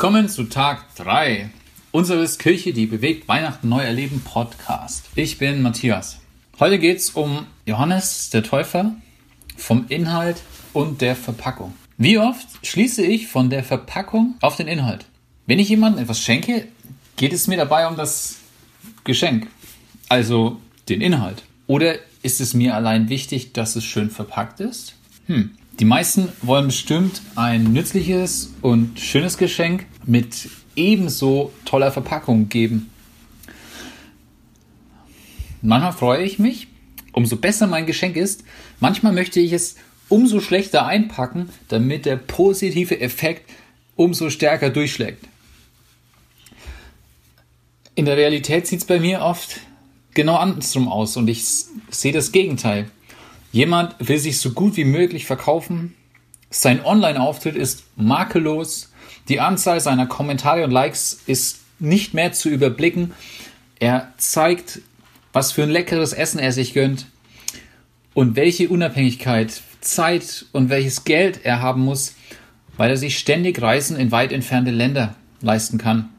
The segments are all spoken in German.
Willkommen zu Tag 3 unseres Kirche, die bewegt Weihnachten neu erleben Podcast. Ich bin Matthias. Heute geht es um Johannes der Täufer, vom Inhalt und der Verpackung. Wie oft schließe ich von der Verpackung auf den Inhalt? Wenn ich jemandem etwas schenke, geht es mir dabei um das Geschenk, also den Inhalt. Oder ist es mir allein wichtig, dass es schön verpackt ist? Hm. Die meisten wollen bestimmt ein nützliches und schönes Geschenk mit ebenso toller Verpackung geben. Manchmal freue ich mich, umso besser mein Geschenk ist. Manchmal möchte ich es umso schlechter einpacken, damit der positive Effekt umso stärker durchschlägt. In der Realität sieht es bei mir oft genau andersrum aus und ich sehe das Gegenteil. Jemand will sich so gut wie möglich verkaufen. Sein Online-Auftritt ist makellos. Die Anzahl seiner Kommentare und Likes ist nicht mehr zu überblicken. Er zeigt, was für ein leckeres Essen er sich gönnt und welche Unabhängigkeit, Zeit und welches Geld er haben muss, weil er sich ständig Reisen in weit entfernte Länder leisten kann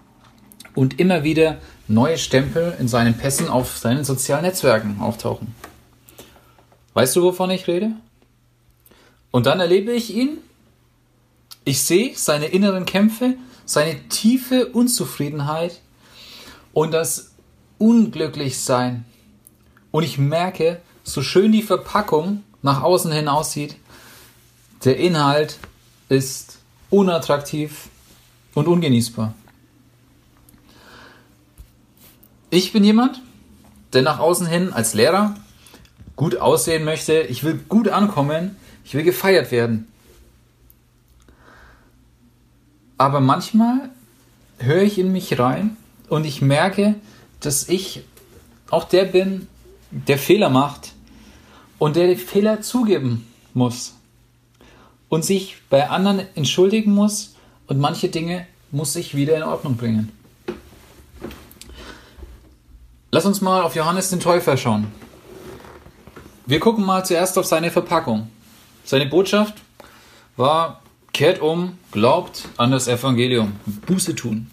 und immer wieder neue Stempel in seinen Pässen auf seinen sozialen Netzwerken auftauchen. Weißt du, wovon ich rede? Und dann erlebe ich ihn. Ich sehe seine inneren Kämpfe, seine tiefe Unzufriedenheit und das Unglücklichsein. Und ich merke, so schön die Verpackung nach außen hin aussieht, der Inhalt ist unattraktiv und ungenießbar. Ich bin jemand, der nach außen hin als Lehrer gut aussehen möchte, ich will gut ankommen, ich will gefeiert werden. Aber manchmal höre ich in mich rein und ich merke, dass ich auch der bin, der Fehler macht und der Fehler zugeben muss und sich bei anderen entschuldigen muss und manche Dinge muss ich wieder in Ordnung bringen. Lass uns mal auf Johannes den Täufer schauen. Wir gucken mal zuerst auf seine Verpackung. Seine Botschaft war, kehrt um, glaubt an das Evangelium, Buße tun.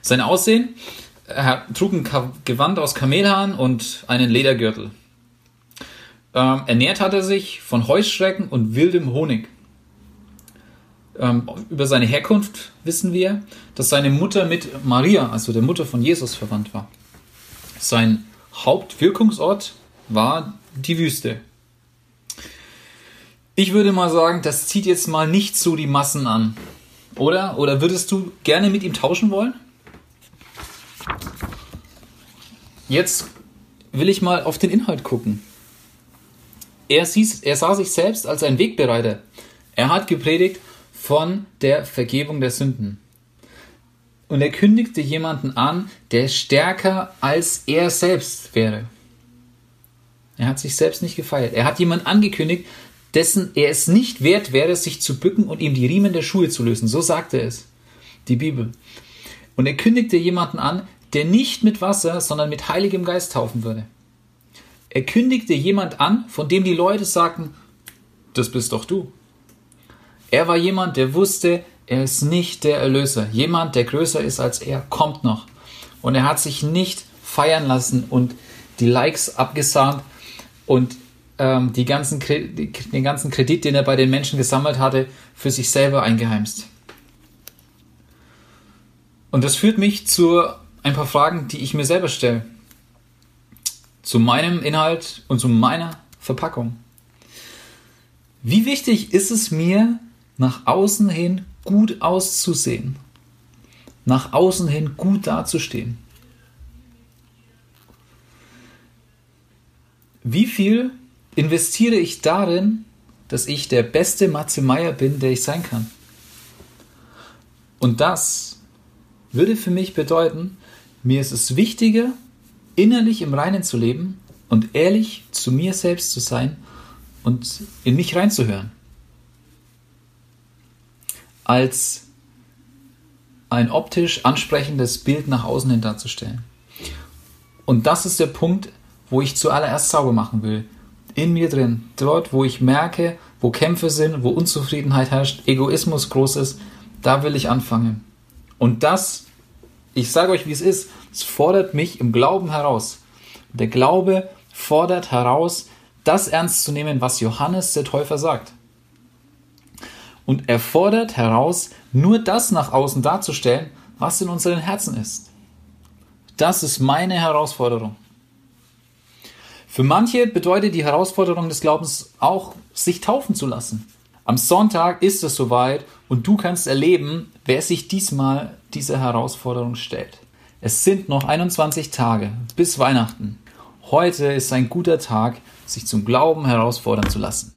Sein Aussehen, er trug ein Gewand aus Kamelhahn und einen Ledergürtel. Ähm, ernährt hat er sich von Heuschrecken und wildem Honig. Ähm, über seine Herkunft wissen wir, dass seine Mutter mit Maria, also der Mutter von Jesus, verwandt war. Sein Hauptwirkungsort war die Wüste. Ich würde mal sagen, das zieht jetzt mal nicht so die Massen an. Oder? Oder würdest du gerne mit ihm tauschen wollen? Jetzt will ich mal auf den Inhalt gucken. Er, sieß, er sah sich selbst als ein Wegbereiter. Er hat gepredigt von der Vergebung der Sünden. Und er kündigte jemanden an, der stärker als er selbst wäre. Er hat sich selbst nicht gefeiert. Er hat jemanden angekündigt, dessen er es nicht wert wäre, sich zu bücken und ihm die Riemen der Schuhe zu lösen. So sagte es die Bibel. Und er kündigte jemanden an, der nicht mit Wasser, sondern mit Heiligem Geist taufen würde. Er kündigte jemand an, von dem die Leute sagten, das bist doch du. Er war jemand, der wusste, er ist nicht der Erlöser. Jemand, der größer ist als er, kommt noch. Und er hat sich nicht feiern lassen und die Likes abgesahnt, und ähm, die ganzen, den ganzen Kredit, den er bei den Menschen gesammelt hatte, für sich selber eingeheimst. Und das führt mich zu ein paar Fragen, die ich mir selber stelle. Zu meinem Inhalt und zu meiner Verpackung. Wie wichtig ist es mir, nach außen hin gut auszusehen? Nach außen hin gut dazustehen? Wie viel investiere ich darin, dass ich der beste Matze Meier bin, der ich sein kann? Und das würde für mich bedeuten, mir ist es wichtiger, innerlich im Reinen zu leben und ehrlich zu mir selbst zu sein und in mich reinzuhören, als ein optisch ansprechendes Bild nach außen hin darzustellen. Und das ist der Punkt, wo ich zuallererst sauber machen will. In mir drin. Dort, wo ich merke, wo Kämpfe sind, wo Unzufriedenheit herrscht, Egoismus groß ist, da will ich anfangen. Und das, ich sage euch, wie es ist, es fordert mich im Glauben heraus. Der Glaube fordert heraus, das ernst zu nehmen, was Johannes der Täufer sagt. Und er fordert heraus, nur das nach außen darzustellen, was in unseren Herzen ist. Das ist meine Herausforderung. Für manche bedeutet die Herausforderung des Glaubens auch, sich taufen zu lassen. Am Sonntag ist es soweit und du kannst erleben, wer sich diesmal dieser Herausforderung stellt. Es sind noch 21 Tage bis Weihnachten. Heute ist ein guter Tag, sich zum Glauben herausfordern zu lassen.